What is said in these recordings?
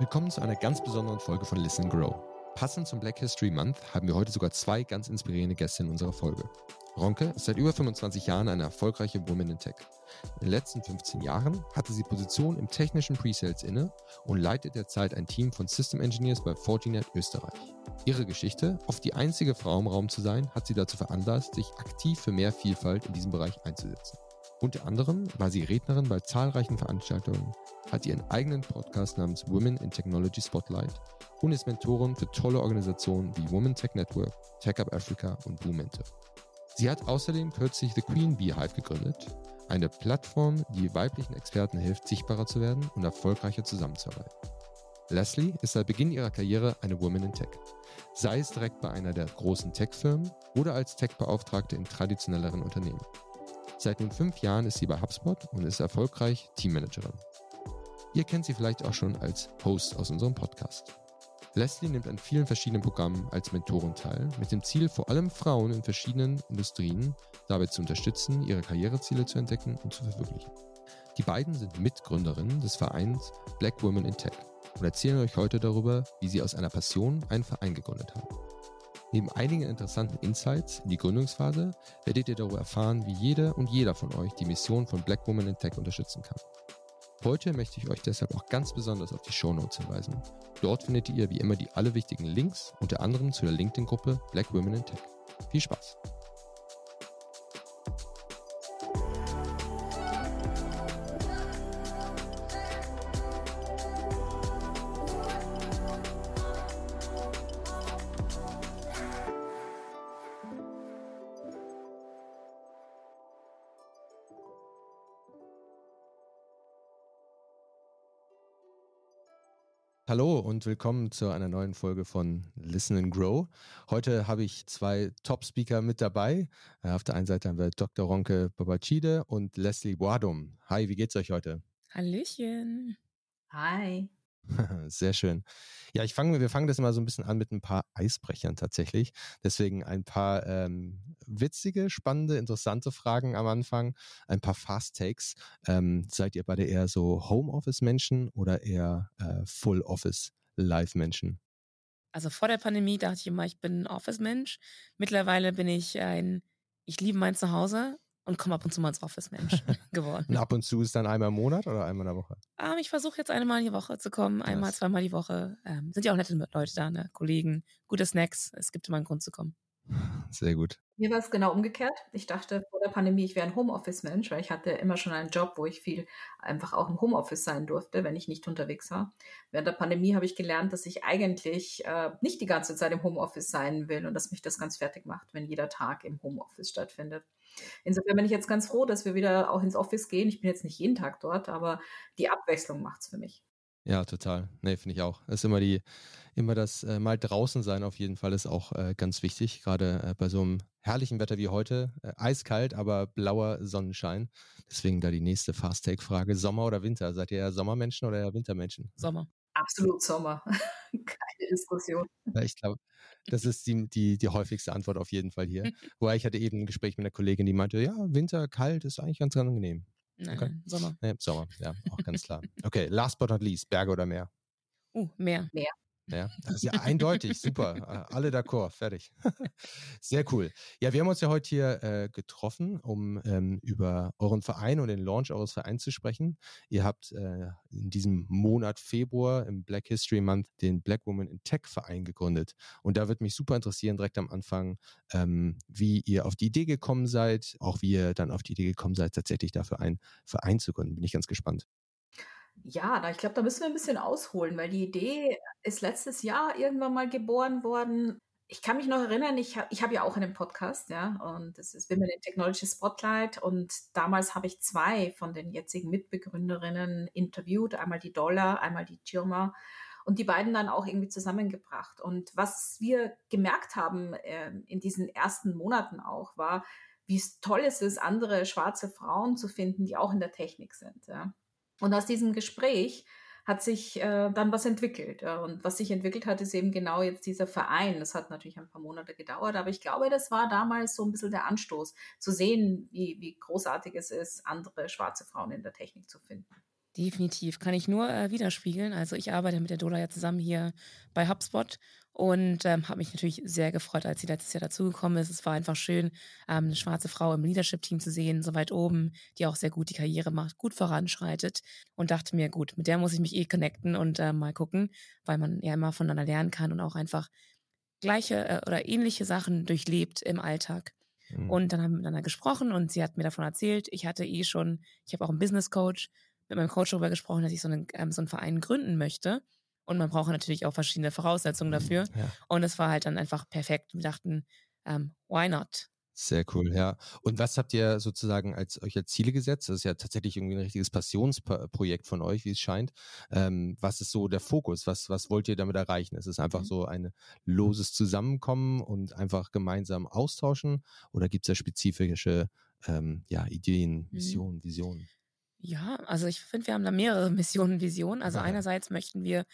Willkommen zu einer ganz besonderen Folge von Listen Grow. Passend zum Black History Month haben wir heute sogar zwei ganz inspirierende Gäste in unserer Folge. Ronke ist seit über 25 Jahren eine erfolgreiche Woman in Tech. In den letzten 15 Jahren hatte sie Position im technischen Presales inne und leitet derzeit ein Team von System Engineers bei Fortinet Österreich. Ihre Geschichte, oft die einzige Frau im Raum zu sein, hat sie dazu veranlasst, sich aktiv für mehr Vielfalt in diesem Bereich einzusetzen. Unter anderem war sie Rednerin bei zahlreichen Veranstaltungen, hat ihren eigenen Podcast namens Women in Technology Spotlight und ist Mentorin für tolle Organisationen wie Women Tech Network, Tech Up Africa und Boomente. Sie hat außerdem kürzlich The Queen Beehive gegründet, eine Plattform, die weiblichen Experten hilft, sichtbarer zu werden und erfolgreicher zusammenzuarbeiten. Leslie ist seit Beginn ihrer Karriere eine Woman in Tech. Sei es direkt bei einer der großen Tech-Firmen oder als Tech-Beauftragte in traditionelleren Unternehmen. Seit nun fünf Jahren ist sie bei HubSpot und ist erfolgreich Teammanagerin. Ihr kennt sie vielleicht auch schon als Host aus unserem Podcast. Leslie nimmt an vielen verschiedenen Programmen als Mentorin teil, mit dem Ziel, vor allem Frauen in verschiedenen Industrien dabei zu unterstützen, ihre Karriereziele zu entdecken und zu verwirklichen. Die beiden sind Mitgründerinnen des Vereins Black Women in Tech und erzählen euch heute darüber, wie sie aus einer Passion einen Verein gegründet haben. Neben einigen interessanten Insights in die Gründungsphase werdet ihr darüber erfahren, wie jede und jeder von euch die Mission von Black Women in Tech unterstützen kann. Heute möchte ich euch deshalb auch ganz besonders auf die Show Notes hinweisen. Dort findet ihr wie immer die alle wichtigen Links, unter anderem zu der LinkedIn-Gruppe Black Women in Tech. Viel Spaß! Hallo und willkommen zu einer neuen Folge von Listen and Grow. Heute habe ich zwei Top-Speaker mit dabei. Äh, auf der einen Seite haben wir Dr. Ronke Babacide und Leslie Boadum. Hi, wie geht's euch heute? Hallöchen. Hi. Sehr schön. Ja, ich fange, wir fangen das immer so ein bisschen an mit ein paar Eisbrechern tatsächlich. Deswegen ein paar ähm, witzige, spannende, interessante Fragen am Anfang, ein paar Fast Takes. Ähm, seid ihr beide eher so Homeoffice-Menschen oder eher äh, Full-Office-Live-Menschen? Also vor der Pandemie dachte ich immer, ich bin ein Office-Mensch. Mittlerweile bin ich ein, ich liebe mein Zuhause und komme ab und zu mal ins Office Mensch geworden. Und ab und zu ist dann einmal im Monat oder einmal in der Woche? Ähm, ich versuche jetzt einmal die Woche zu kommen, einmal, yes. zweimal die Woche. Ähm, sind ja auch nette Leute da, ne? Kollegen, gute Snacks. Es gibt immer einen Grund zu kommen. Sehr gut. Mir war es genau umgekehrt. Ich dachte vor der Pandemie, ich wäre ein Homeoffice-Mensch, weil ich hatte immer schon einen Job, wo ich viel einfach auch im Homeoffice sein durfte, wenn ich nicht unterwegs war. Während der Pandemie habe ich gelernt, dass ich eigentlich äh, nicht die ganze Zeit im Homeoffice sein will und dass mich das ganz fertig macht, wenn jeder Tag im Homeoffice stattfindet. Insofern bin ich jetzt ganz froh, dass wir wieder auch ins Office gehen. Ich bin jetzt nicht jeden Tag dort, aber die Abwechslung macht's für mich. Ja, total. Nee, finde ich auch. ist immer die, immer das äh, mal draußen sein auf jeden Fall ist auch äh, ganz wichtig, gerade äh, bei so einem herrlichen Wetter wie heute. Äh, eiskalt, aber blauer Sonnenschein. Deswegen da die nächste Fast-Take-Frage. Sommer oder Winter? Seid ihr eher Sommermenschen oder eher Wintermenschen? Sommer. Absolut Sommer. Keine Diskussion. Ja, ich glaube, das ist die, die, die häufigste Antwort auf jeden Fall hier. Wobei ich hatte eben ein Gespräch mit einer Kollegin, die meinte, ja, Winter, kalt ist eigentlich ganz angenehm. Nein, okay. Sommer. Nee, Sommer, ja, auch ganz klar. Okay, last but not least, Berge oder Meer? Uh, Meer. Meer. Ja, das ist ja eindeutig, super. Äh, alle d'accord, fertig. Sehr cool. Ja, wir haben uns ja heute hier äh, getroffen, um ähm, über euren Verein und den Launch eures Vereins zu sprechen. Ihr habt äh, in diesem Monat Februar im Black History Month den Black Woman in Tech Verein gegründet. Und da wird mich super interessieren, direkt am Anfang, ähm, wie ihr auf die Idee gekommen seid, auch wie ihr dann auf die Idee gekommen seid, tatsächlich dafür einen Verein zu gründen. Bin ich ganz gespannt. Ja, da, ich glaube, da müssen wir ein bisschen ausholen, weil die Idee ist letztes Jahr irgendwann mal geboren worden. Ich kann mich noch erinnern, ich habe ich hab ja auch einen Podcast, ja, und das ist Women in Technology Spotlight. Und damals habe ich zwei von den jetzigen Mitbegründerinnen interviewt, einmal die Dollar, einmal die Girma und die beiden dann auch irgendwie zusammengebracht. Und was wir gemerkt haben äh, in diesen ersten Monaten auch, war, wie toll es ist, andere schwarze Frauen zu finden, die auch in der Technik sind. Ja. Und aus diesem Gespräch hat sich äh, dann was entwickelt. Und was sich entwickelt hat, ist eben genau jetzt dieser Verein. Das hat natürlich ein paar Monate gedauert, aber ich glaube, das war damals so ein bisschen der Anstoß, zu sehen, wie, wie großartig es ist, andere schwarze Frauen in der Technik zu finden. Definitiv, kann ich nur äh, widerspiegeln. Also ich arbeite mit der Dola ja zusammen hier bei HubSpot und ähm, habe mich natürlich sehr gefreut, als sie letztes Jahr dazugekommen ist. Es war einfach schön, ähm, eine schwarze Frau im Leadership-Team zu sehen, so weit oben, die auch sehr gut die Karriere macht, gut voranschreitet und dachte mir, gut, mit der muss ich mich eh connecten und äh, mal gucken, weil man ja immer voneinander lernen kann und auch einfach gleiche äh, oder ähnliche Sachen durchlebt im Alltag. Mhm. Und dann haben wir miteinander gesprochen und sie hat mir davon erzählt, ich hatte eh schon, ich habe auch einen Business Coach, mit meinem Coach darüber gesprochen, dass ich so einen, ähm, so einen Verein gründen möchte. Und man braucht natürlich auch verschiedene Voraussetzungen dafür. Ja. Und es war halt dann einfach perfekt. Wir dachten, ähm, why not? Sehr cool, ja. Und was habt ihr sozusagen als euch als Ziele gesetzt? Das ist ja tatsächlich irgendwie ein richtiges Passionsprojekt von euch, wie es scheint. Ähm, was ist so der Fokus? Was, was wollt ihr damit erreichen? Ist es einfach mhm. so ein loses Zusammenkommen und einfach gemeinsam austauschen? Oder gibt es da spezifische ähm, ja, Ideen, Missionen, mhm. Visionen? Ja, also ich finde, wir haben da mehrere Missionen, Visionen. Also ja. einerseits möchten wir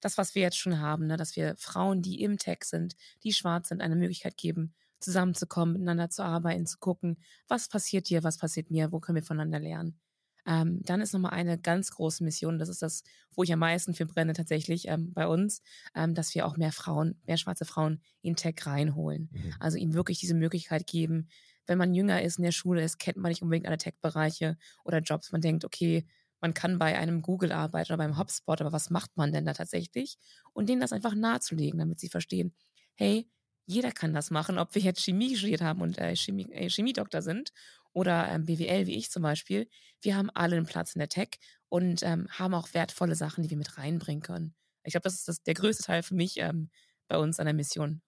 das, was wir jetzt schon haben, ne, dass wir Frauen, die im Tech sind, die schwarz sind, eine Möglichkeit geben, zusammenzukommen, miteinander zu arbeiten, zu gucken, was passiert dir, was passiert mir, wo können wir voneinander lernen. Ähm, dann ist nochmal eine ganz große Mission, das ist das, wo ich am meisten für brenne tatsächlich ähm, bei uns, ähm, dass wir auch mehr Frauen, mehr schwarze Frauen in Tech reinholen. Mhm. Also ihnen wirklich diese Möglichkeit geben, wenn man jünger ist in der Schule ist, kennt man nicht unbedingt alle Tech-Bereiche oder Jobs. Man denkt, okay, man kann bei einem Google arbeiten oder beim HubSpot, aber was macht man denn da tatsächlich? Und denen das einfach nahezulegen, damit sie verstehen, hey, jeder kann das machen, ob wir jetzt Chemie studiert haben und äh, Chemie, äh, Chemiedoktor sind oder ähm, BWL, wie ich zum Beispiel. Wir haben alle einen Platz in der Tech und ähm, haben auch wertvolle Sachen, die wir mit reinbringen können. Ich glaube, das ist das, der größte Teil für mich ähm, bei uns an der Mission.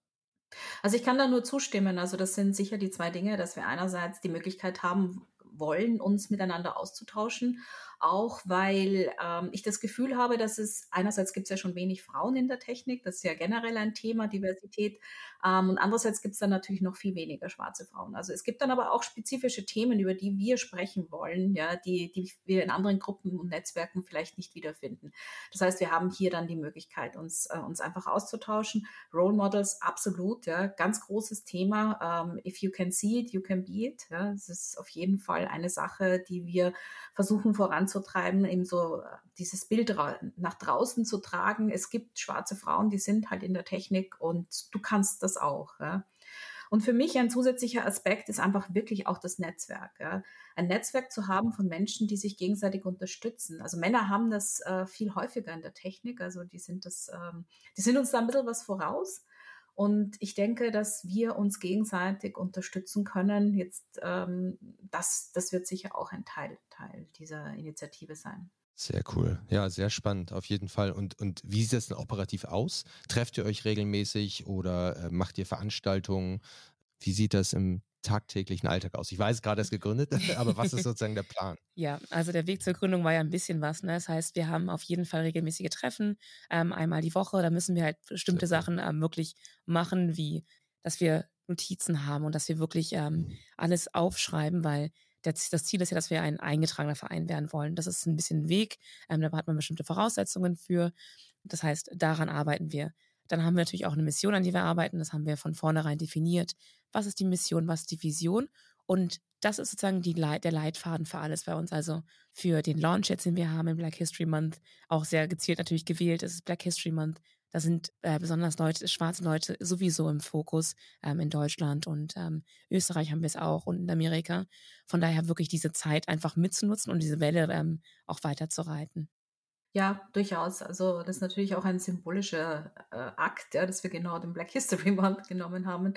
Also ich kann da nur zustimmen. Also das sind sicher die zwei Dinge, dass wir einerseits die Möglichkeit haben wollen, uns miteinander auszutauschen auch weil ähm, ich das Gefühl habe, dass es einerseits gibt es ja schon wenig Frauen in der Technik, das ist ja generell ein Thema, Diversität, ähm, und andererseits gibt es dann natürlich noch viel weniger schwarze Frauen. Also es gibt dann aber auch spezifische Themen, über die wir sprechen wollen, ja, die, die wir in anderen Gruppen und Netzwerken vielleicht nicht wiederfinden. Das heißt, wir haben hier dann die Möglichkeit, uns, äh, uns einfach auszutauschen. Role Models, absolut, ja, ganz großes Thema. Ähm, if you can see it, you can be it. Ja, das ist auf jeden Fall eine Sache, die wir versuchen voranzutreiben, eben so äh, dieses Bild nach draußen zu tragen. Es gibt schwarze Frauen, die sind halt in der Technik und du kannst das auch. Ja. Und für mich ein zusätzlicher Aspekt ist einfach wirklich auch das Netzwerk. Ja. Ein Netzwerk zu haben von Menschen, die sich gegenseitig unterstützen. Also Männer haben das äh, viel häufiger in der Technik, also die sind das, ähm, die sind uns da ein bisschen was voraus. Und ich denke, dass wir uns gegenseitig unterstützen können. Jetzt, ähm, das, das wird sicher auch ein Teil, Teil dieser Initiative sein. Sehr cool. Ja, sehr spannend, auf jeden Fall. Und, und wie sieht es denn operativ aus? Trefft ihr euch regelmäßig oder äh, macht ihr Veranstaltungen? Wie sieht das im tagtäglichen Alltag aus? Ich weiß gerade erst gegründet, aber was ist sozusagen der Plan? Ja, also der Weg zur Gründung war ja ein bisschen was. Ne? Das heißt, wir haben auf jeden Fall regelmäßige Treffen, ähm, einmal die Woche. Da müssen wir halt bestimmte Sachen ähm, wirklich machen, wie dass wir Notizen haben und dass wir wirklich ähm, mhm. alles aufschreiben, weil das, das, Ziel ist ja, dass wir ein eingetragener Verein werden wollen. Das ist ein bisschen ein Weg. Ähm, da hat man bestimmte Voraussetzungen für. Das heißt, daran arbeiten wir. Dann haben wir natürlich auch eine Mission, an die wir arbeiten. Das haben wir von vornherein definiert. Was ist die Mission? Was ist die Vision? Und das ist sozusagen die Leit der Leitfaden für alles bei uns. Also für den Launch jetzt, den wir haben im Black History Month, auch sehr gezielt natürlich gewählt. Es ist Black History Month. Da sind äh, besonders Leute, schwarze Leute sowieso im Fokus ähm, in Deutschland und ähm, Österreich haben wir es auch und in Amerika. Von daher wirklich diese Zeit einfach mitzunutzen und diese Welle ähm, auch weiterzureiten. Ja, durchaus. Also das ist natürlich auch ein symbolischer äh, Akt, ja, dass wir genau den Black History Month genommen haben.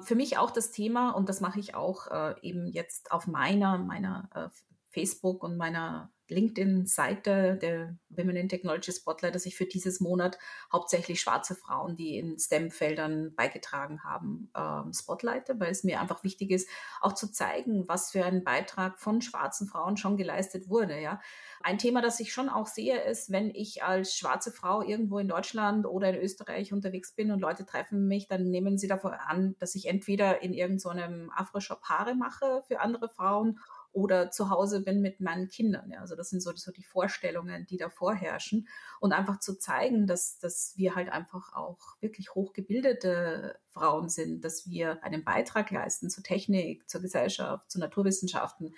Für mich auch das Thema, und das mache ich auch äh, eben jetzt auf meiner, meiner äh, Facebook und meiner LinkedIn-Seite der Women in Technology Spotlight, dass ich für dieses Monat hauptsächlich schwarze Frauen, die in STEM-Feldern beigetragen haben, ähm, spotlighte, weil es mir einfach wichtig ist, auch zu zeigen, was für ein Beitrag von schwarzen Frauen schon geleistet wurde. Ja. Ein Thema, das ich schon auch sehe, ist, wenn ich als schwarze Frau irgendwo in Deutschland oder in Österreich unterwegs bin und Leute treffen mich, dann nehmen sie davon an, dass ich entweder in irgendeinem so Afro-Shop Haare mache für andere Frauen oder zu Hause bin mit meinen Kindern. Ja. Also das sind so, so die Vorstellungen, die da vorherrschen. Und einfach zu zeigen, dass, dass wir halt einfach auch wirklich hochgebildete Frauen sind, dass wir einen Beitrag leisten zur Technik, zur Gesellschaft, zu Naturwissenschaften.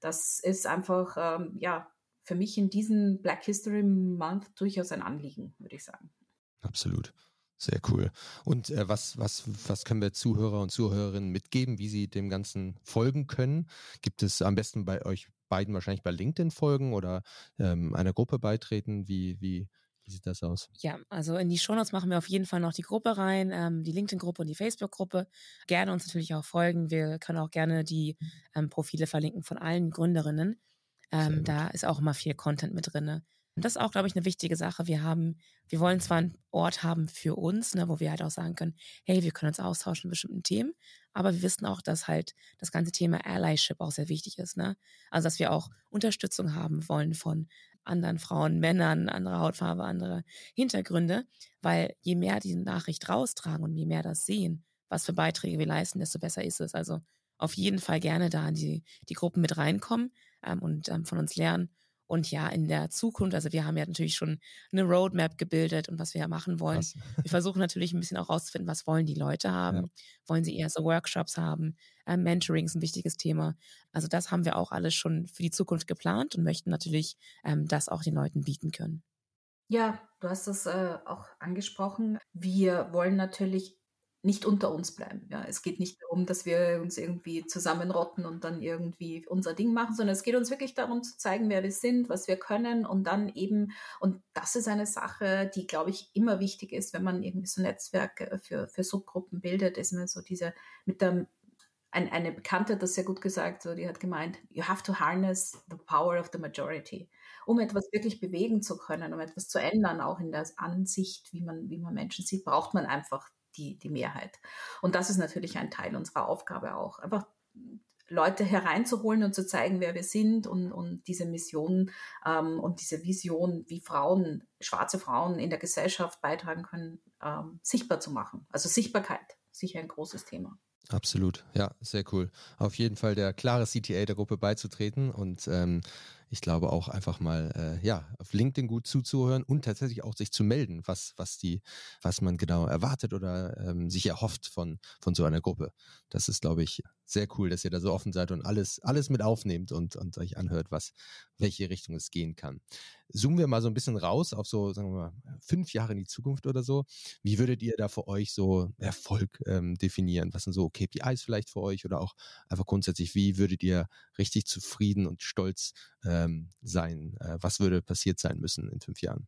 Das ist einfach, ähm, ja, für mich in diesem Black History Month durchaus ein Anliegen, würde ich sagen. Absolut. Sehr cool. Und äh, was, was, was können wir Zuhörer und Zuhörerinnen mitgeben, wie sie dem Ganzen folgen können? Gibt es am besten bei euch beiden wahrscheinlich bei LinkedIn folgen oder ähm, einer Gruppe beitreten? Wie, wie, wie sieht das aus? Ja, also in die Shownotes machen wir auf jeden Fall noch die Gruppe rein, ähm, die LinkedIn-Gruppe und die Facebook-Gruppe. Gerne uns natürlich auch folgen. Wir können auch gerne die ähm, Profile verlinken von allen Gründerinnen. Ähm, da ist auch immer viel Content mit drin. Und das ist auch, glaube ich, eine wichtige Sache. Wir haben, wir wollen zwar einen Ort haben für uns, ne, wo wir halt auch sagen können, hey, wir können uns austauschen in bestimmten Themen, aber wir wissen auch, dass halt das ganze Thema Allyship auch sehr wichtig ist, ne? Also, dass wir auch Unterstützung haben wollen von anderen Frauen, Männern, anderer Hautfarbe, andere Hintergründe, weil je mehr die Nachricht raustragen und je mehr das sehen, was für Beiträge wir leisten, desto besser ist es. Also auf jeden Fall gerne da in die, die Gruppen mit reinkommen ähm, und ähm, von uns lernen und ja, in der Zukunft, also wir haben ja natürlich schon eine Roadmap gebildet und was wir ja machen wollen. Krass. Wir versuchen natürlich ein bisschen auch rauszufinden, was wollen die Leute haben? Ja. Wollen sie eher so Workshops haben? Äh, Mentoring ist ein wichtiges Thema. Also das haben wir auch alles schon für die Zukunft geplant und möchten natürlich ähm, das auch den Leuten bieten können. Ja, du hast es äh, auch angesprochen. Wir wollen natürlich nicht unter uns bleiben. Ja, es geht nicht darum, dass wir uns irgendwie zusammenrotten und dann irgendwie unser Ding machen, sondern es geht uns wirklich darum zu zeigen, wer wir sind, was wir können und dann eben, und das ist eine Sache, die, glaube ich, immer wichtig ist, wenn man irgendwie so Netzwerke für, für Subgruppen bildet, ist immer so diese, mit der, ein, eine Bekannte hat das sehr gut gesagt, so, die hat gemeint, you have to harness the power of the majority. Um etwas wirklich bewegen zu können, um etwas zu ändern, auch in der Ansicht, wie man, wie man Menschen sieht, braucht man einfach die, die Mehrheit. Und das ist natürlich ein Teil unserer Aufgabe auch. Einfach Leute hereinzuholen und zu zeigen, wer wir sind und, und diese Mission ähm, und diese Vision, wie Frauen, schwarze Frauen in der Gesellschaft beitragen können, ähm, sichtbar zu machen. Also Sichtbarkeit, sicher ein großes Thema. Absolut, ja, sehr cool. Auf jeden Fall der klare CTA der Gruppe beizutreten und ähm, ich glaube auch einfach mal, äh, ja, auf LinkedIn gut zuzuhören und tatsächlich auch sich zu melden, was, was die, was man genau erwartet oder ähm, sich erhofft von, von so einer Gruppe. Das ist, glaube ich, sehr cool, dass ihr da so offen seid und alles, alles mit aufnehmt und, und euch anhört, was, welche Richtung es gehen kann. Zoomen wir mal so ein bisschen raus auf so, sagen wir mal, fünf Jahre in die Zukunft oder so. Wie würdet ihr da für euch so Erfolg ähm, definieren? Was sind so KPIs vielleicht für euch oder auch einfach grundsätzlich, wie würdet ihr richtig zufrieden und stolz ähm, sein? Äh, was würde passiert sein müssen in fünf Jahren?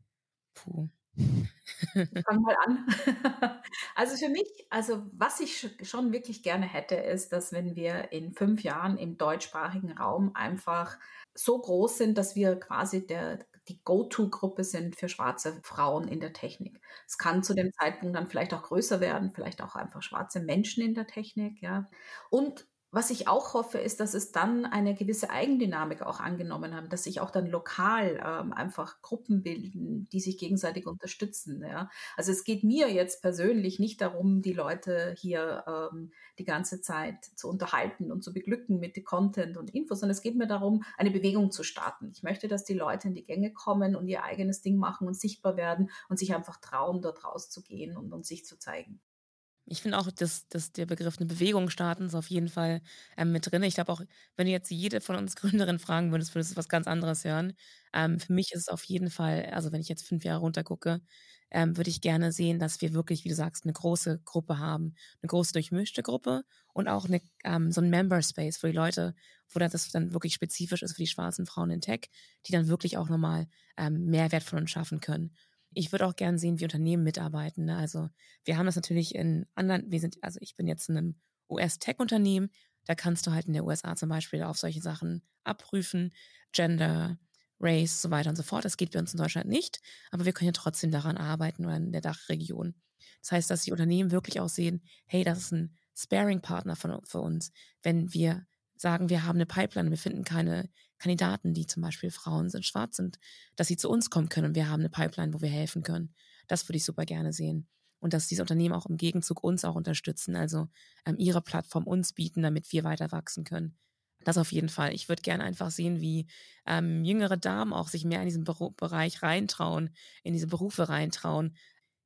Puh. Fang mal an. Also für mich, also was ich schon wirklich gerne hätte, ist, dass wenn wir in fünf Jahren im deutschsprachigen Raum einfach so groß sind, dass wir quasi der, die Go-To-Gruppe sind für schwarze Frauen in der Technik. Es kann zu dem Zeitpunkt dann vielleicht auch größer werden, vielleicht auch einfach schwarze Menschen in der Technik, ja. Und was ich auch hoffe, ist, dass es dann eine gewisse Eigendynamik auch angenommen haben, dass sich auch dann lokal ähm, einfach Gruppen bilden, die sich gegenseitig unterstützen. Ja? Also es geht mir jetzt persönlich nicht darum, die Leute hier ähm, die ganze Zeit zu unterhalten und zu beglücken mit Content und Infos, sondern es geht mir darum, eine Bewegung zu starten. Ich möchte, dass die Leute in die Gänge kommen und ihr eigenes Ding machen und sichtbar werden und sich einfach trauen, dort rauszugehen und, und sich zu zeigen. Ich finde auch, dass, dass der Begriff eine Bewegung starten ist auf jeden Fall ähm, mit drin. Ich glaube auch, wenn du jetzt jede von uns Gründerinnen fragen würdest, würdest du was ganz anderes hören. Ähm, für mich ist es auf jeden Fall, also wenn ich jetzt fünf Jahre runtergucke, ähm, würde ich gerne sehen, dass wir wirklich, wie du sagst, eine große Gruppe haben, eine große durchmischte Gruppe und auch eine, ähm, so ein Member Space, wo die Leute, wo das dann wirklich spezifisch ist für die schwarzen Frauen in Tech, die dann wirklich auch nochmal ähm, Mehrwert von uns schaffen können ich würde auch gern sehen, wie Unternehmen mitarbeiten. Ne? Also wir haben das natürlich in anderen, wir sind, also ich bin jetzt in einem US-Tech-Unternehmen, da kannst du halt in der USA zum Beispiel auf solche Sachen abprüfen, Gender, Race, so weiter und so fort. Das geht bei uns in Deutschland nicht, aber wir können ja trotzdem daran arbeiten oder in der Dachregion. Das heißt, dass die Unternehmen wirklich auch sehen, hey, das ist ein Sparing-Partner für uns. Wenn wir sagen, wir haben eine Pipeline, wir finden keine Kandidaten, die zum Beispiel Frauen sind, schwarz sind, dass sie zu uns kommen können und wir haben eine Pipeline, wo wir helfen können. Das würde ich super gerne sehen. Und dass diese Unternehmen auch im Gegenzug uns auch unterstützen, also ähm, ihre Plattform uns bieten, damit wir weiter wachsen können. Das auf jeden Fall. Ich würde gerne einfach sehen, wie ähm, jüngere Damen auch sich mehr in diesen Bereich reintrauen, in diese Berufe reintrauen,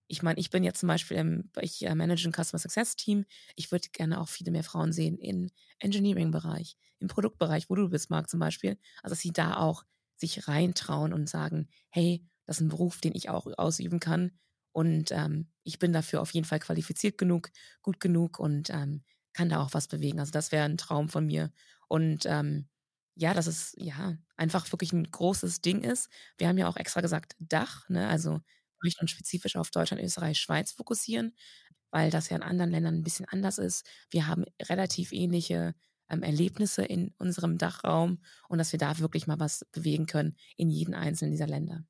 ich meine, ich bin jetzt zum Beispiel im, ich äh, manage ein Customer Success Team. Ich würde gerne auch viele mehr Frauen sehen im Engineering-Bereich, im Produktbereich, wo du bist, Marc zum Beispiel. Also, dass sie da auch sich reintrauen und sagen, hey, das ist ein Beruf, den ich auch ausüben kann. Und ähm, ich bin dafür auf jeden Fall qualifiziert genug, gut genug und ähm, kann da auch was bewegen. Also das wäre ein Traum von mir. Und ähm, ja, dass es ja einfach wirklich ein großes Ding ist. Wir haben ja auch extra gesagt Dach, ne? Also möchten uns spezifisch auf Deutschland, Österreich, Schweiz fokussieren, weil das ja in anderen Ländern ein bisschen anders ist. Wir haben relativ ähnliche ähm, Erlebnisse in unserem Dachraum und dass wir da wirklich mal was bewegen können in jedem einzelnen dieser Länder.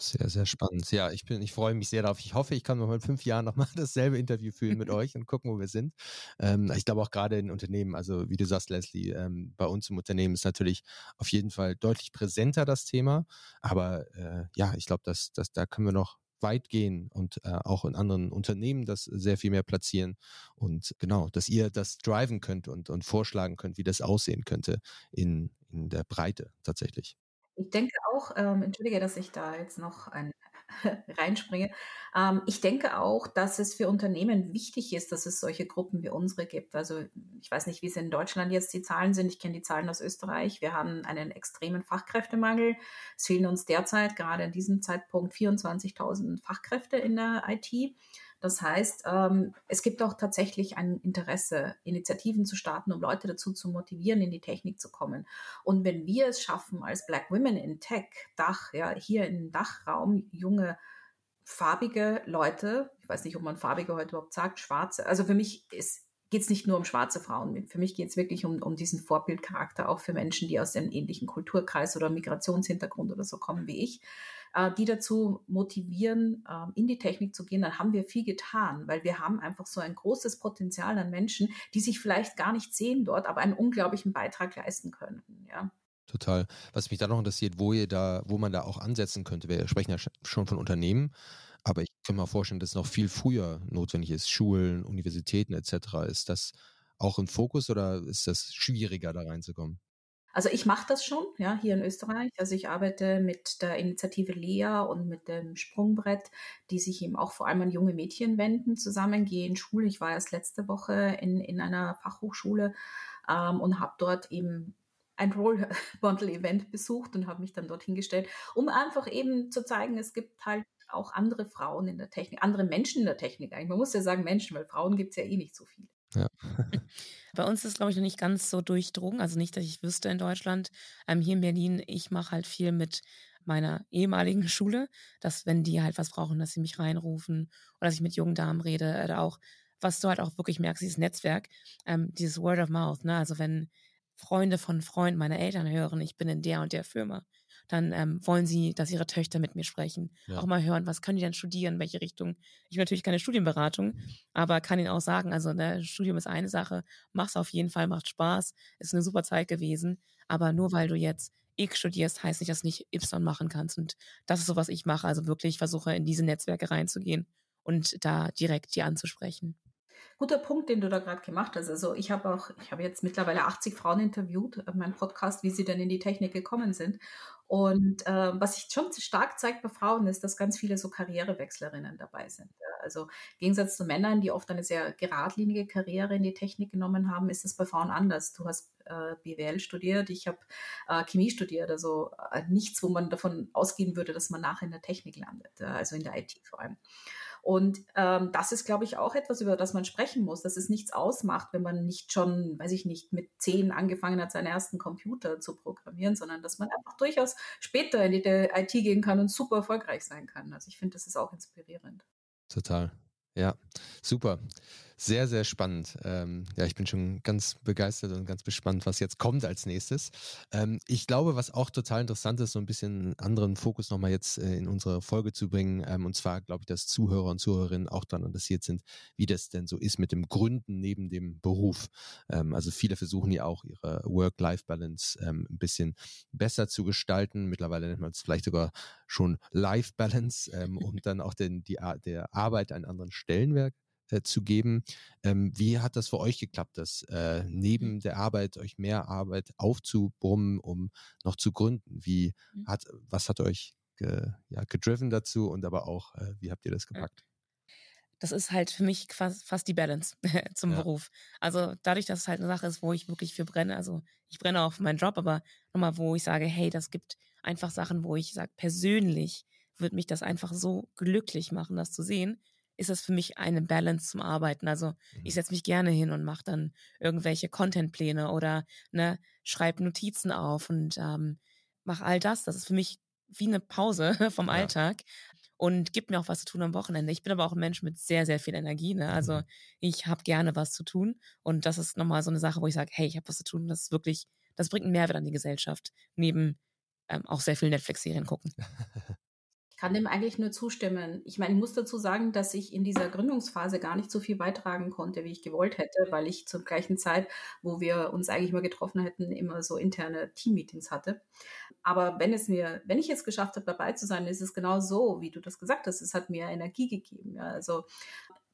Sehr, sehr spannend. Ja, ich bin, ich freue mich sehr darauf. Ich hoffe, ich kann noch mal in fünf Jahren nochmal dasselbe Interview führen mit euch und gucken, wo wir sind. Ähm, ich glaube auch gerade in Unternehmen, also wie du sagst, Leslie, ähm, bei uns im Unternehmen ist natürlich auf jeden Fall deutlich präsenter das Thema. Aber äh, ja, ich glaube, dass, dass da können wir noch weit gehen und äh, auch in anderen Unternehmen das sehr viel mehr platzieren und genau, dass ihr das driven könnt und, und vorschlagen könnt, wie das aussehen könnte in, in der Breite tatsächlich. Ich denke auch, ähm, entschuldige, dass ich da jetzt noch ein reinspringe. Ähm, ich denke auch, dass es für Unternehmen wichtig ist, dass es solche Gruppen wie unsere gibt. Also ich weiß nicht, wie es in Deutschland jetzt die Zahlen sind. Ich kenne die Zahlen aus Österreich. Wir haben einen extremen Fachkräftemangel. Es fehlen uns derzeit gerade in diesem Zeitpunkt 24.000 Fachkräfte in der IT. Das heißt, ähm, es gibt auch tatsächlich ein Interesse, Initiativen zu starten, um Leute dazu zu motivieren, in die Technik zu kommen. Und wenn wir es schaffen, als Black Women in Tech, Dach, ja, hier im Dachraum, junge, farbige Leute, ich weiß nicht, ob man farbige heute überhaupt sagt, schwarze, also für mich ist geht es nicht nur um schwarze Frauen. Für mich geht es wirklich um, um diesen Vorbildcharakter auch für Menschen, die aus einem ähnlichen Kulturkreis oder Migrationshintergrund oder so kommen wie ich äh, die dazu motivieren, äh, in die Technik zu gehen, dann haben wir viel getan, weil wir haben einfach so ein großes Potenzial an Menschen, die sich vielleicht gar nicht sehen dort, aber einen unglaublichen Beitrag leisten könnten. Ja. Total. Was mich da noch interessiert, wo ihr da, wo man da auch ansetzen könnte. Wir sprechen ja schon von Unternehmen, aber ich kann mir vorstellen, dass noch viel früher notwendig ist. Schulen, Universitäten etc. Ist das auch im Fokus oder ist das schwieriger, da reinzukommen? Also ich mache das schon, ja, hier in Österreich. Also ich arbeite mit der Initiative Lea und mit dem Sprungbrett, die sich eben auch vor allem an junge Mädchen wenden, zusammen, gehen Schule. Ich war erst letzte Woche in, in einer Fachhochschule ähm, und habe dort eben ein Role Bundle Event besucht und habe mich dann dorthin gestellt, um einfach eben zu zeigen, es gibt halt auch andere Frauen in der Technik, andere Menschen in der Technik eigentlich. Man muss ja sagen Menschen, weil Frauen gibt es ja eh nicht so viel. Ja. Bei uns ist, glaube ich, noch nicht ganz so durchdrungen. Also nicht, dass ich wüsste in Deutschland. Ähm, hier in Berlin, ich mache halt viel mit meiner ehemaligen Schule, dass wenn die halt was brauchen, dass sie mich reinrufen oder dass ich mit jungen Damen rede oder auch, was du halt auch wirklich merkst, dieses Netzwerk, ähm, dieses Word of Mouth, ne? Also wenn Freunde von Freunden meiner Eltern hören, ich bin in der und der Firma, dann ähm, wollen sie, dass ihre Töchter mit mir sprechen. Ja. Auch mal hören, was können die denn studieren, welche Richtung. Ich habe natürlich keine Studienberatung, aber kann ihnen auch sagen, also ne, Studium ist eine Sache, mach's auf jeden Fall, macht Spaß, ist eine super Zeit gewesen, aber nur weil du jetzt X studierst, heißt nicht, dass du nicht Y machen kannst. Und das ist so, was ich mache. Also wirklich versuche, in diese Netzwerke reinzugehen und da direkt die anzusprechen guter Punkt, den du da gerade gemacht hast. Also ich habe auch, ich habe jetzt mittlerweile 80 Frauen interviewt in meinem Podcast, wie sie denn in die Technik gekommen sind. Und äh, was sich schon stark zeigt bei Frauen ist, dass ganz viele so Karrierewechslerinnen dabei sind. Also im Gegensatz zu Männern, die oft eine sehr geradlinige Karriere in die Technik genommen haben, ist es bei Frauen anders. Du hast äh, BWL studiert, ich habe äh, Chemie studiert, also äh, nichts, wo man davon ausgehen würde, dass man nachher in der Technik landet, also in der IT vor allem. Und ähm, das ist, glaube ich, auch etwas, über das man sprechen muss, dass es nichts ausmacht, wenn man nicht schon, weiß ich nicht, mit zehn angefangen hat, seinen ersten Computer zu programmieren, sondern dass man einfach durchaus später in die IT gehen kann und super erfolgreich sein kann. Also ich finde, das ist auch inspirierend. Total. Ja, super. Sehr, sehr spannend. Ähm, ja, ich bin schon ganz begeistert und ganz gespannt, was jetzt kommt als nächstes. Ähm, ich glaube, was auch total interessant ist, so ein bisschen einen anderen Fokus nochmal jetzt äh, in unsere Folge zu bringen. Ähm, und zwar glaube ich, dass Zuhörer und Zuhörerinnen auch daran interessiert sind, wie das denn so ist mit dem Gründen neben dem Beruf. Ähm, also viele versuchen ja auch ihre Work-Life-Balance ähm, ein bisschen besser zu gestalten. Mittlerweile nennt man es vielleicht sogar schon Life-Balance, ähm, um dann auch den, die, der Arbeit einen anderen Stellenwert äh, zu geben. Ähm, wie hat das für euch geklappt, das äh, neben mhm. der Arbeit euch mehr Arbeit aufzubrummen, um noch zu gründen? Wie mhm. hat, was hat euch ge, ja, gedriven dazu und aber auch, äh, wie habt ihr das gepackt? das ist halt für mich fast, fast die Balance zum ja. Beruf. Also dadurch, dass es halt eine Sache ist, wo ich wirklich für brenne, also ich brenne auch für meinen Job, aber nochmal, wo ich sage, hey, das gibt einfach Sachen, wo ich sage, persönlich wird mich das einfach so glücklich machen, das zu sehen, ist das für mich eine Balance zum Arbeiten. Also mhm. ich setze mich gerne hin und mache dann irgendwelche Contentpläne oder ne, schreibe Notizen auf und ähm, mache all das. Das ist für mich wie eine Pause vom ja. Alltag und gibt mir auch was zu tun am Wochenende. Ich bin aber auch ein Mensch mit sehr, sehr viel Energie. Ne? Also mhm. ich habe gerne was zu tun und das ist nochmal so eine Sache, wo ich sage, hey, ich habe was zu tun. Das ist wirklich, das bringt einen Mehrwert an die Gesellschaft. Neben ähm, auch sehr viel Netflix-Serien gucken. kann dem eigentlich nur zustimmen. Ich meine, ich muss dazu sagen, dass ich in dieser Gründungsphase gar nicht so viel beitragen konnte, wie ich gewollt hätte, weil ich zur gleichen Zeit, wo wir uns eigentlich mal getroffen hätten, immer so interne Team-Meetings hatte. Aber wenn es mir, wenn ich es geschafft habe, dabei zu sein, ist es genau so, wie du das gesagt hast. Es hat mir Energie gegeben. Ja. Also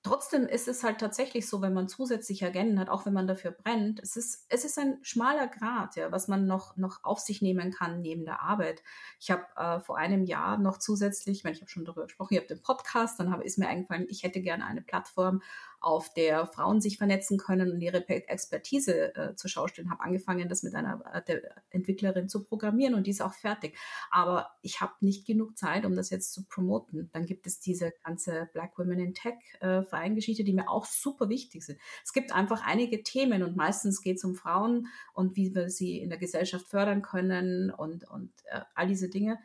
Trotzdem ist es halt tatsächlich so, wenn man zusätzliche Agenten hat, auch wenn man dafür brennt, es ist, es ist ein schmaler Grad, ja, was man noch, noch auf sich nehmen kann neben der Arbeit. Ich habe äh, vor einem Jahr noch zusätzlich, ich meine, ich habe schon darüber gesprochen, ich habe den Podcast, dann habe, ist mir eingefallen, ich hätte gerne eine Plattform, auf der Frauen sich vernetzen können und ihre Expertise äh, zur Schau stellen. Habe angefangen, das mit einer äh, Entwicklerin zu programmieren und die ist auch fertig. Aber ich habe nicht genug Zeit, um das jetzt zu promoten. Dann gibt es diese ganze Black Women in Tech äh, Vereingeschichte, die mir auch super wichtig sind. Es gibt einfach einige Themen und meistens geht es um Frauen und wie wir sie in der Gesellschaft fördern können und, und äh, all diese Dinge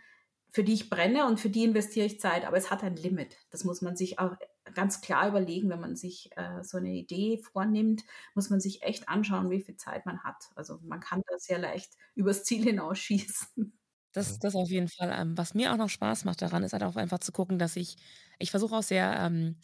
für die ich brenne und für die investiere ich Zeit, aber es hat ein Limit. Das muss man sich auch ganz klar überlegen, wenn man sich äh, so eine Idee vornimmt, muss man sich echt anschauen, wie viel Zeit man hat. Also man kann da sehr leicht übers Ziel hinausschießen. Das, das auf jeden Fall. Ähm, was mir auch noch Spaß macht daran, ist halt auch einfach zu gucken, dass ich, ich versuche auch sehr, ähm,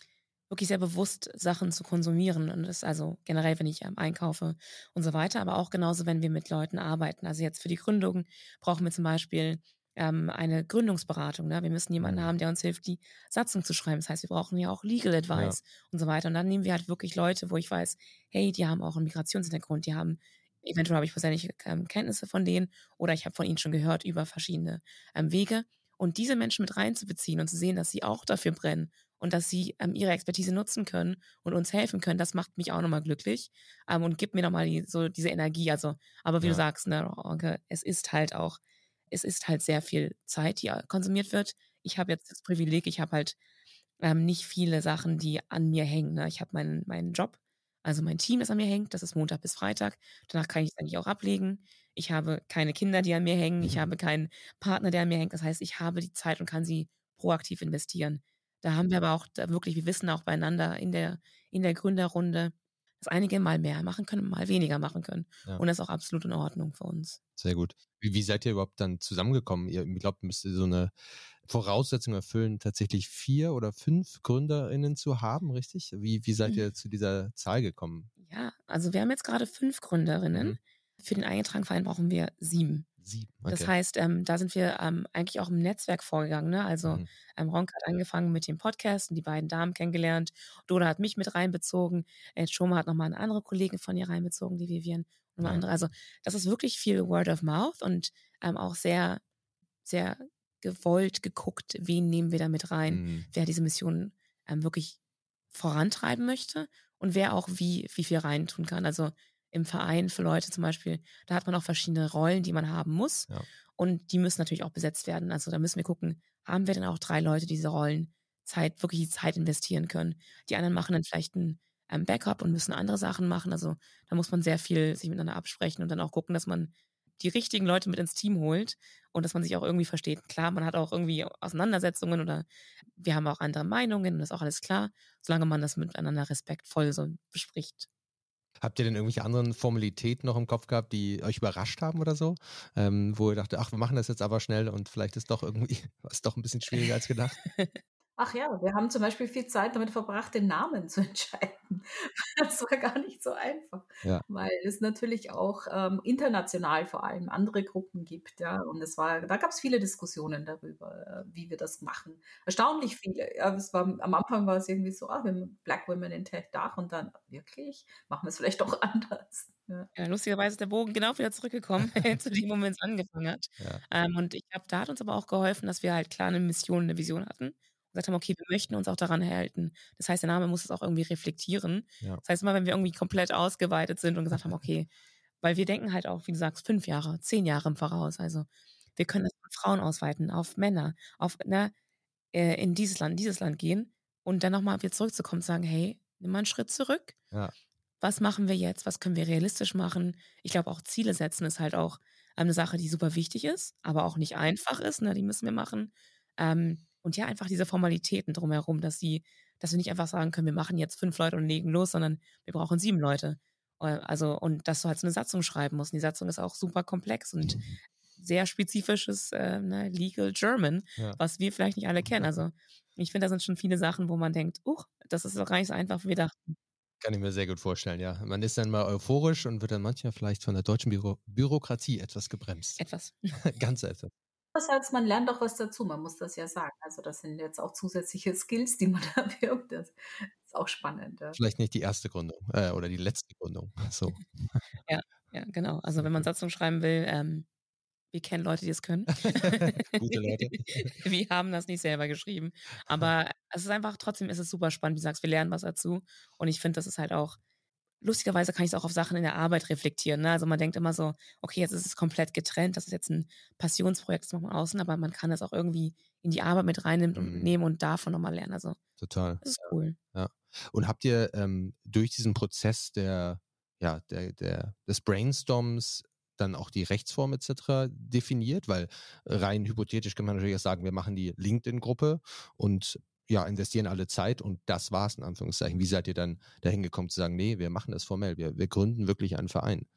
wirklich sehr bewusst Sachen zu konsumieren. Und das also generell, wenn ich ähm, einkaufe und so weiter, aber auch genauso, wenn wir mit Leuten arbeiten. Also jetzt für die Gründung brauchen wir zum Beispiel ähm, eine Gründungsberatung. Ne? Wir müssen jemanden mhm. haben, der uns hilft, die Satzung zu schreiben. Das heißt, wir brauchen ja auch Legal Advice ja. und so weiter. Und dann nehmen wir halt wirklich Leute, wo ich weiß, hey, die haben auch einen Migrationshintergrund, die haben eventuell habe ich persönliche ähm, Kenntnisse von denen oder ich habe von ihnen schon gehört über verschiedene ähm, Wege. Und diese Menschen mit reinzubeziehen und zu sehen, dass sie auch dafür brennen und dass sie ähm, ihre Expertise nutzen können und uns helfen können, das macht mich auch nochmal glücklich ähm, und gibt mir nochmal die, so diese Energie. Also, aber wie ja. du sagst, ne, es ist halt auch es ist halt sehr viel Zeit, die äh, konsumiert wird. Ich habe jetzt das Privileg, ich habe halt ähm, nicht viele Sachen, die an mir hängen. Ne? Ich habe meinen, meinen Job, also mein Team, das an mir hängt. Das ist Montag bis Freitag. Danach kann ich es eigentlich auch ablegen. Ich habe keine Kinder, die an mir hängen. Ich mhm. habe keinen Partner, der an mir hängt. Das heißt, ich habe die Zeit und kann sie proaktiv investieren. Da haben wir aber auch wirklich, wir wissen auch beieinander in der, in der Gründerrunde, dass einige mal mehr machen können, mal weniger machen können. Ja. Und das ist auch absolut in Ordnung für uns. Sehr gut. Wie, wie seid ihr überhaupt dann zusammengekommen? Ihr glaubt, müsst ihr so eine Voraussetzung erfüllen, tatsächlich vier oder fünf GründerInnen zu haben, richtig? Wie, wie seid mhm. ihr zu dieser Zahl gekommen? Ja, also wir haben jetzt gerade fünf Gründerinnen. Mhm. Für den eingetragenen Verein brauchen wir sieben. Sieben. Okay. Das heißt, ähm, da sind wir ähm, eigentlich auch im Netzwerk vorgegangen. Ne? Also mhm. ähm, Ronk hat angefangen mit dem Podcast und die beiden Damen kennengelernt. Doda hat mich mit reinbezogen. Äh, Schoma hat nochmal eine andere Kollegin von ihr reinbezogen, die Vivian und ja. andere. Also das ist wirklich viel Word of Mouth und ähm, auch sehr, sehr gewollt geguckt, wen nehmen wir da mit rein, mhm. wer diese Mission ähm, wirklich vorantreiben möchte und wer auch wie, wie viel reintun kann. Also im Verein für Leute zum Beispiel, da hat man auch verschiedene Rollen, die man haben muss. Ja. Und die müssen natürlich auch besetzt werden. Also da müssen wir gucken, haben wir denn auch drei Leute, die diese Rollen Zeit, wirklich die Zeit investieren können. Die anderen machen dann vielleicht ein ähm, Backup und müssen andere Sachen machen. Also da muss man sehr viel sich miteinander absprechen und dann auch gucken, dass man die richtigen Leute mit ins Team holt und dass man sich auch irgendwie versteht. Klar, man hat auch irgendwie Auseinandersetzungen oder wir haben auch andere Meinungen und das ist auch alles klar, solange man das miteinander respektvoll so bespricht. Habt ihr denn irgendwelche anderen Formalitäten noch im Kopf gehabt, die euch überrascht haben oder so? Ähm, wo ihr dachtet, ach, wir machen das jetzt aber schnell und vielleicht ist doch irgendwie was doch ein bisschen schwieriger als gedacht? Ach ja, wir haben zum Beispiel viel Zeit damit verbracht, den Namen zu entscheiden. Das war gar nicht so einfach, ja. weil es natürlich auch ähm, international vor allem andere Gruppen gibt, ja. Und es war, da gab es viele Diskussionen darüber, äh, wie wir das machen. Erstaunlich viele. Ja, es war, am Anfang war es irgendwie so, ah, wir haben Black Women in Tech Dach und dann wirklich machen wir es vielleicht doch anders. Ja. ja. lustigerweise ist der Bogen genau wieder zurückgekommen zu dem Moment es angefangen hat. Ja. Ähm, und ich glaube, da hat uns aber auch geholfen, dass wir halt klar eine Mission, eine Vision hatten gesagt haben, okay, wir möchten uns auch daran halten. Das heißt, der Name muss es auch irgendwie reflektieren. Ja. Das heißt, immer wenn wir irgendwie komplett ausgeweitet sind und gesagt haben, okay, weil wir denken halt auch, wie du sagst, fünf Jahre, zehn Jahre im Voraus. Also Wir können das von Frauen ausweiten, auf Männer, auf, ne, äh, in dieses Land, dieses Land gehen und dann nochmal wieder zurückzukommen und sagen, hey, nimm mal einen Schritt zurück. Ja. Was machen wir jetzt? Was können wir realistisch machen? Ich glaube, auch Ziele setzen ist halt auch eine Sache, die super wichtig ist, aber auch nicht einfach ist. Ne? Die müssen wir machen. Ähm, und ja, einfach diese Formalitäten drumherum, dass sie, dass wir nicht einfach sagen können, wir machen jetzt fünf Leute und legen los, sondern wir brauchen sieben Leute. Äh, also, und dass du halt so eine Satzung schreiben musst. Und die Satzung ist auch super komplex und mhm. sehr spezifisches äh, ne, Legal German, ja. was wir vielleicht nicht alle kennen. Also ich finde, da sind schon viele Sachen, wo man denkt, uh, das ist doch gar nicht so einfach, wie wir dachten. Kann ich mir sehr gut vorstellen, ja. Man ist dann mal euphorisch und wird dann manchmal vielleicht von der deutschen Büro Bürokratie etwas gebremst. Etwas. Ganz etwas. Andererseits, man lernt auch was dazu, man muss das ja sagen. Also das sind jetzt auch zusätzliche Skills, die man da wirkt. Das ist auch spannend. Ja. Vielleicht nicht die erste Gründung äh, oder die letzte Gründung. So. ja, ja, genau. Also wenn man Satzung schreiben will, ähm, wir kennen Leute, die es können. Gute Leute. wir haben das nicht selber geschrieben. Aber es ist einfach, trotzdem ist es super spannend. Wie du sagst, wir lernen was dazu. Und ich finde, das ist halt auch lustigerweise kann ich es auch auf Sachen in der Arbeit reflektieren. Ne? Also man denkt immer so, okay, jetzt ist es komplett getrennt, das ist jetzt ein Passionsprojekt, das macht man außen, aber man kann es auch irgendwie in die Arbeit mit reinnehmen und mhm. nehmen und davon nochmal lernen. Also total. Das ist cool. Ja. Und habt ihr ähm, durch diesen Prozess der, ja, der, der, des Brainstorms dann auch die Rechtsform etc. definiert? Weil rein hypothetisch kann man natürlich auch sagen, wir machen die LinkedIn-Gruppe und ja, investieren alle Zeit und das war's in Anführungszeichen. Wie seid ihr dann dahin gekommen zu sagen, nee, wir machen das formell, wir, wir gründen wirklich einen Verein?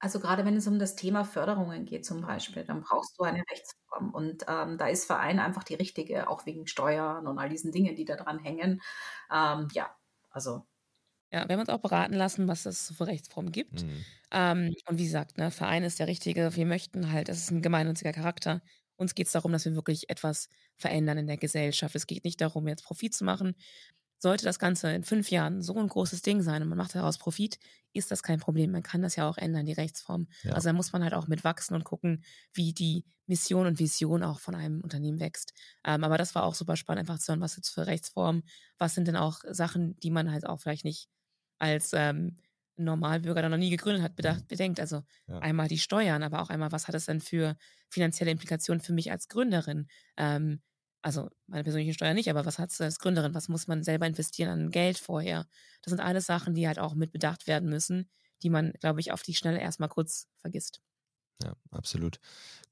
Also gerade wenn es um das Thema Förderungen geht zum Beispiel, dann brauchst du eine Rechtsform und ähm, da ist Verein einfach die richtige, auch wegen Steuern und all diesen Dingen, die da dran hängen. Ähm, ja, also ja, wir haben uns auch beraten lassen, was es für Rechtsformen gibt. Mhm. Ähm, und wie gesagt, ne, Verein ist der richtige. Wir möchten halt, es ist ein gemeinnütziger Charakter. Uns geht es darum, dass wir wirklich etwas verändern in der Gesellschaft. Es geht nicht darum, jetzt Profit zu machen. Sollte das Ganze in fünf Jahren so ein großes Ding sein und man macht daraus Profit, ist das kein Problem. Man kann das ja auch ändern, die Rechtsform. Ja. Also da muss man halt auch mitwachsen und gucken, wie die Mission und Vision auch von einem Unternehmen wächst. Ähm, aber das war auch super spannend, einfach zu hören, was jetzt für Rechtsformen, was sind denn auch Sachen, die man halt auch vielleicht nicht als ähm, Normalbürger, der noch nie gegründet hat, bedacht, mhm. bedenkt. Also ja. einmal die Steuern, aber auch einmal, was hat es denn für finanzielle Implikationen für mich als Gründerin? Ähm, also meine persönlichen Steuern nicht, aber was hat es als Gründerin? Was muss man selber investieren an Geld vorher? Das sind alles Sachen, die halt auch mit bedacht werden müssen, die man, glaube ich, auf die Schnelle erstmal kurz vergisst. Ja, absolut.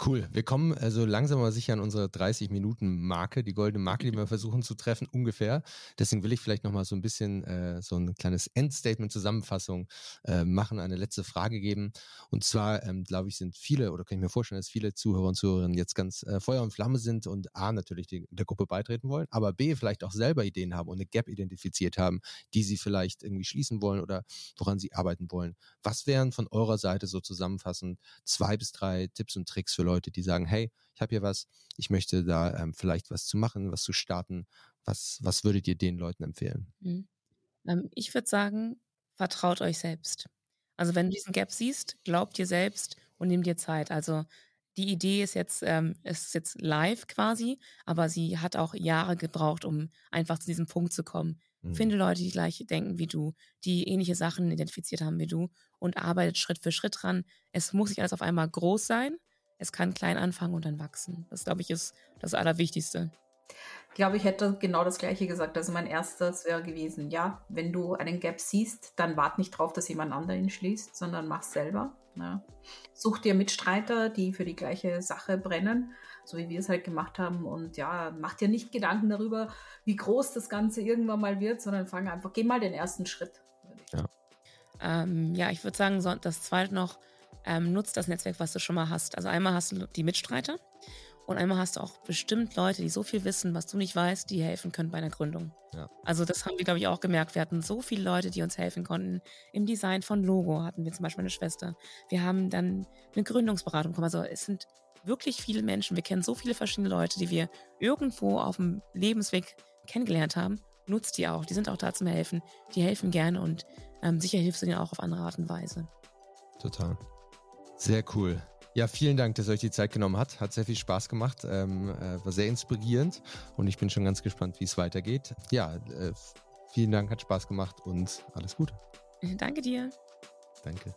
Cool. Wir kommen also langsam aber sicher an unsere 30-Minuten-Marke, die goldene Marke, die wir versuchen zu treffen, ungefähr. Deswegen will ich vielleicht nochmal so ein bisschen äh, so ein kleines Endstatement-Zusammenfassung äh, machen, eine letzte Frage geben. Und zwar, ähm, glaube ich, sind viele, oder kann ich mir vorstellen, dass viele Zuhörer und Zuhörerinnen jetzt ganz äh, Feuer und Flamme sind und A, natürlich die, der Gruppe beitreten wollen, aber B, vielleicht auch selber Ideen haben und eine Gap identifiziert haben, die sie vielleicht irgendwie schließen wollen oder woran sie arbeiten wollen. Was wären von eurer Seite so zusammenfassend zwei zwei bis drei Tipps und Tricks für Leute, die sagen, hey, ich habe hier was, ich möchte da ähm, vielleicht was zu machen, was zu starten. Was, was würdet ihr den Leuten empfehlen? Mhm. Ähm, ich würde sagen, vertraut euch selbst. Also wenn du diesen Gap siehst, glaubt dir selbst und nimm dir Zeit. Also die Idee ist jetzt, ähm, ist jetzt live quasi, aber sie hat auch Jahre gebraucht, um einfach zu diesem Punkt zu kommen. Mhm. Finde Leute, die gleich denken wie du, die ähnliche Sachen identifiziert haben wie du und arbeitet Schritt für Schritt dran. Es muss nicht alles auf einmal groß sein. Es kann klein anfangen und dann wachsen. Das, glaube ich, ist das Allerwichtigste. Ich glaube, ich hätte genau das Gleiche gesagt. Also mein erstes wäre gewesen, ja, wenn du einen Gap siehst, dann wart nicht drauf, dass jemand anderes ihn schließt, sondern mach selber. Ja. Such dir Mitstreiter, die für die gleiche Sache brennen, so wie wir es halt gemacht haben. Und ja, mach dir nicht Gedanken darüber, wie groß das Ganze irgendwann mal wird, sondern fang einfach, geh mal den ersten Schritt. Ja, ähm, ja ich würde sagen, das zweite noch, ähm, nutzt das Netzwerk, was du schon mal hast. Also einmal hast du die Mitstreiter und einmal hast du auch bestimmt Leute, die so viel wissen, was du nicht weißt, die helfen können bei einer Gründung. Ja. Also das haben wir, glaube ich, auch gemerkt. Wir hatten so viele Leute, die uns helfen konnten. Im Design von Logo hatten wir zum Beispiel eine Schwester. Wir haben dann eine Gründungsberatung bekommen. Also es sind wirklich viele Menschen. Wir kennen so viele verschiedene Leute, die wir irgendwo auf dem Lebensweg kennengelernt haben. Nutzt die auch. Die sind auch da zum Helfen. Die helfen gerne und ähm, sicher hilfst du denen auch auf andere Art und Weise. Total. Sehr cool. Ja, vielen Dank, dass ihr euch die Zeit genommen habt. Hat sehr viel Spaß gemacht, ähm, äh, war sehr inspirierend und ich bin schon ganz gespannt, wie es weitergeht. Ja, äh, vielen Dank, hat Spaß gemacht und alles Gute. Danke dir. Danke.